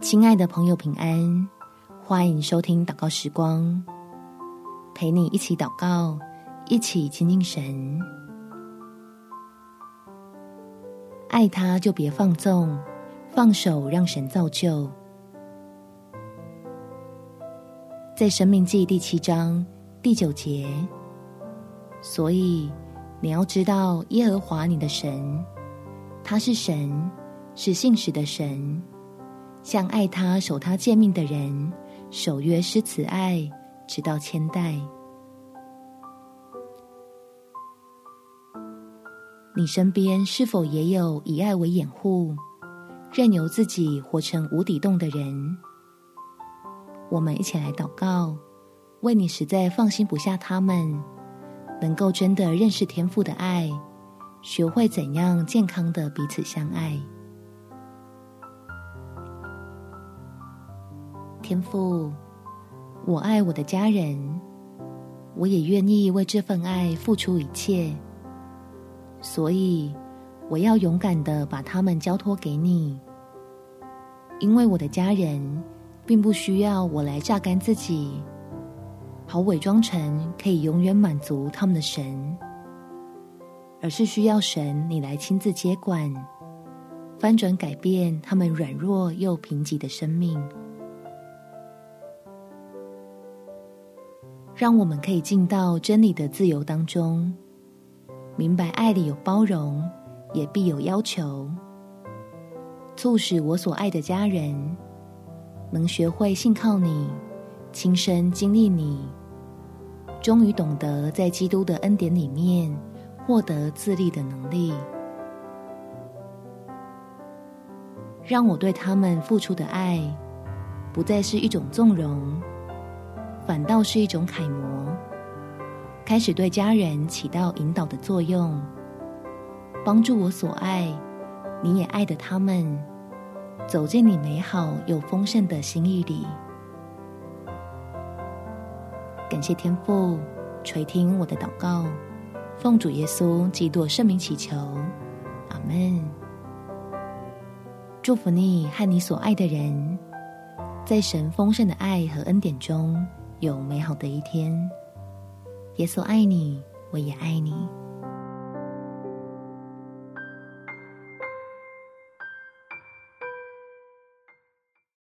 亲爱的朋友，平安！欢迎收听祷告时光，陪你一起祷告，一起亲近神。爱他，就别放纵，放手让神造就。在申命记第七章第九节，所以你要知道耶和华你的神，他是神，是信实的神。向爱他、守他诫命的人，守约施慈爱，直到千代。你身边是否也有以爱为掩护，任由自己活成无底洞的人？我们一起来祷告，为你实在放心不下他们，能够真的认识天父的爱，学会怎样健康的彼此相爱。天父，我爱我的家人，我也愿意为这份爱付出一切，所以我要勇敢的把他们交托给你，因为我的家人并不需要我来榨干自己，好伪装成可以永远满足他们的神，而是需要神你来亲自接管，翻转改变他们软弱又贫瘠的生命。让我们可以进到真理的自由当中，明白爱里有包容，也必有要求，促使我所爱的家人能学会信靠你，亲身经历你，终于懂得在基督的恩典里面获得自立的能力，让我对他们付出的爱不再是一种纵容。反倒是一种楷模，开始对家人起到引导的作用，帮助我所爱，你也爱的他们，走进你美好又丰盛的心意里。感谢天父垂听我的祷告，奉主耶稣基督圣名祈求，阿门。祝福你和你所爱的人，在神丰盛的爱和恩典中。有美好的一天，耶稣爱你，我也爱你。